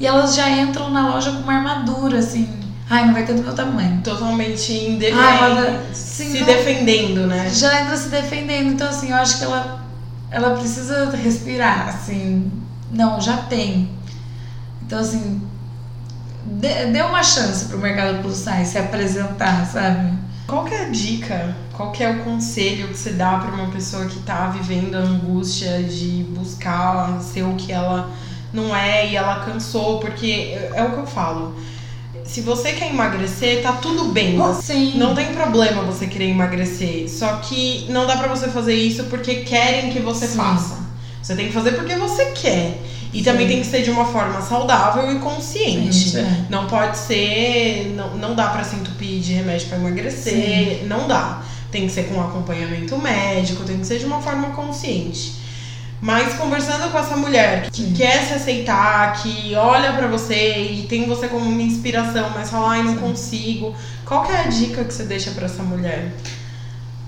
Speaker 2: E elas já entram na loja com uma armadura, assim. Ai, não vai ter do meu tamanho.
Speaker 1: Totalmente indefendendo. se não, defendendo, né?
Speaker 2: Já entra se defendendo. Então, assim, eu acho que ela, ela precisa respirar, assim. Não, já tem. Então, assim, dê, dê uma chance pro mercado plus size se apresentar, sabe?
Speaker 1: Qual que é a dica? Qual que é o conselho que você dá para uma pessoa que tá vivendo a angústia de buscar ser o que ela não é e ela cansou? Porque é o que eu falo. Se você quer emagrecer, tá tudo bem.
Speaker 2: Sim.
Speaker 1: Não tem problema você querer emagrecer. Só que não dá para você fazer isso porque querem que você Sim. faça. Você tem que fazer porque você quer. E Sim. também tem que ser de uma forma saudável e consciente. Sim, é. Não pode ser. Não, não dá para se entupir de remédio para emagrecer. Não dá. Tem que ser com acompanhamento médico, tem que ser de uma forma consciente. Mas conversando com essa mulher que quer se aceitar, que olha para você e tem você como uma inspiração, mas fala, ai, não consigo. Qual que é a dica que você deixa para essa mulher?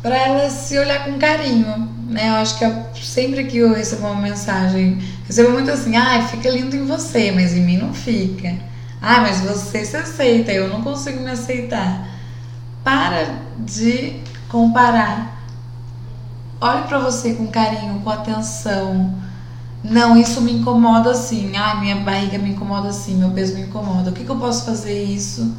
Speaker 2: Para ela se olhar com carinho, né? Eu acho que eu, sempre que eu recebo uma mensagem Recebo muito assim, ah, fica lindo em você, mas em mim não fica. Ah, mas você se aceita, eu não consigo me aceitar. Para de comparar. Olhe para você com carinho, com atenção. Não, isso me incomoda assim. Ah, minha barriga me incomoda assim, meu peso me incomoda. O que, que eu posso fazer isso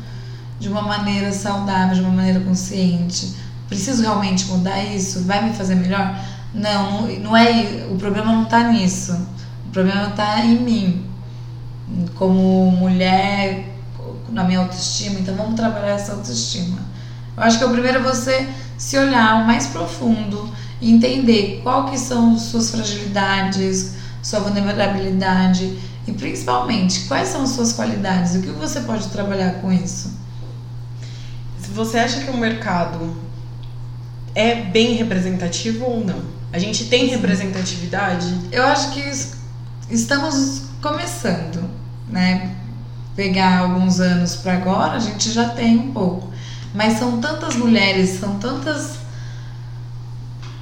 Speaker 2: de uma maneira saudável, de uma maneira consciente? Preciso realmente mudar isso? Vai me fazer melhor? Não, não é. O problema não está nisso. O problema está em mim, como mulher, na minha autoestima. Então vamos trabalhar essa autoestima. Eu acho que o primeiro é você se olhar o mais profundo e entender qual que são suas fragilidades, sua vulnerabilidade e principalmente quais são as suas qualidades, o que você pode trabalhar com isso.
Speaker 1: Você acha que o mercado é bem representativo ou não? A gente tem representatividade?
Speaker 2: Eu acho que estamos começando, né? Pegar alguns anos para agora, a gente já tem um pouco. Mas são tantas mulheres, são tantas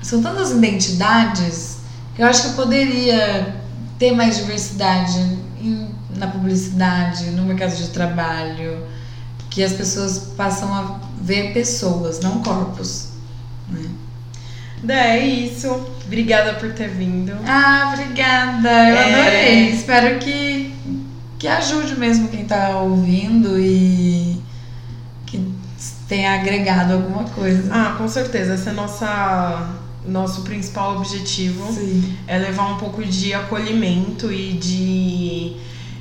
Speaker 2: são tantas identidades que eu acho que eu poderia ter mais diversidade em, na publicidade, no mercado de trabalho, que as pessoas passam a ver pessoas, não corpos. Né?
Speaker 1: É isso. Obrigada por ter vindo.
Speaker 2: Ah, obrigada. Eu é... adorei. Espero que, que ajude mesmo quem tá ouvindo e tenha agregado alguma coisa.
Speaker 1: Ah, com certeza. Esse é nossa nosso principal objetivo
Speaker 2: Sim.
Speaker 1: é levar um pouco de acolhimento e de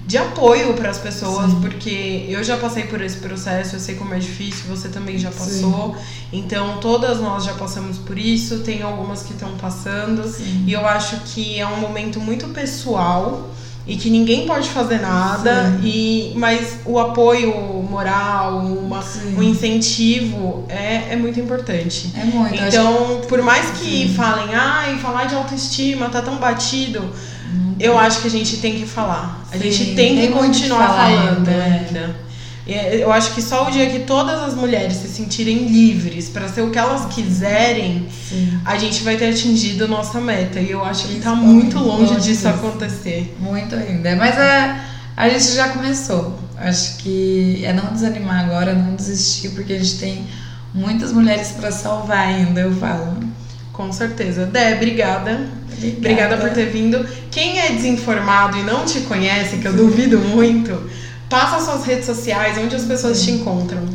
Speaker 1: de apoio para as pessoas, Sim. porque eu já passei por esse processo, eu sei como é difícil, você também já passou. Sim. Então, todas nós já passamos por isso, tem algumas que estão passando, Sim. e eu acho que é um momento muito pessoal e que ninguém pode fazer nada e mas o apoio moral uma, o incentivo é, é muito importante.
Speaker 2: É muito
Speaker 1: então por mais que falem ai falar de autoestima tá tão batido eu acho que a gente tem que falar. A Sim, gente tem, tem que continuar falando ainda. É, eu acho que só o dia que todas as mulheres se sentirem livres para ser o que elas quiserem, Sim. a gente vai ter atingido nossa meta. E eu acho que está muito longe, longe disso, disso acontecer.
Speaker 2: Muito ainda. Mas a, a gente já começou. Acho que é não desanimar agora, não desistir, porque a gente tem muitas mulheres para salvar ainda, eu falo.
Speaker 1: Com certeza. Dé, obrigada. obrigada. Obrigada por ter vindo. Quem é desinformado e não te conhece, que eu duvido muito, passa suas redes sociais, onde as pessoas te encontram.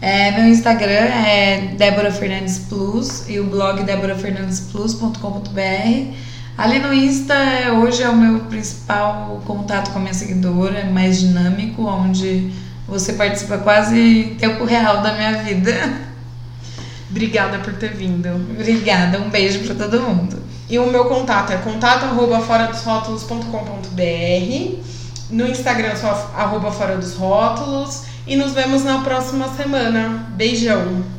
Speaker 2: É, meu Instagram é Débora Fernandes Plus e o blog deborafernandesplus.com.br. Ali no Insta, hoje é o meu principal contato com a minha seguidora, é mais dinâmico, onde você participa quase em tempo real da minha vida.
Speaker 1: Obrigada por ter vindo.
Speaker 2: Obrigada, um beijo para todo mundo.
Speaker 1: E o meu contato é contato@fora-dos-rótulos.com.br. No Instagram sou arroba fora dos rótulos. E nos vemos na próxima semana. Beijão!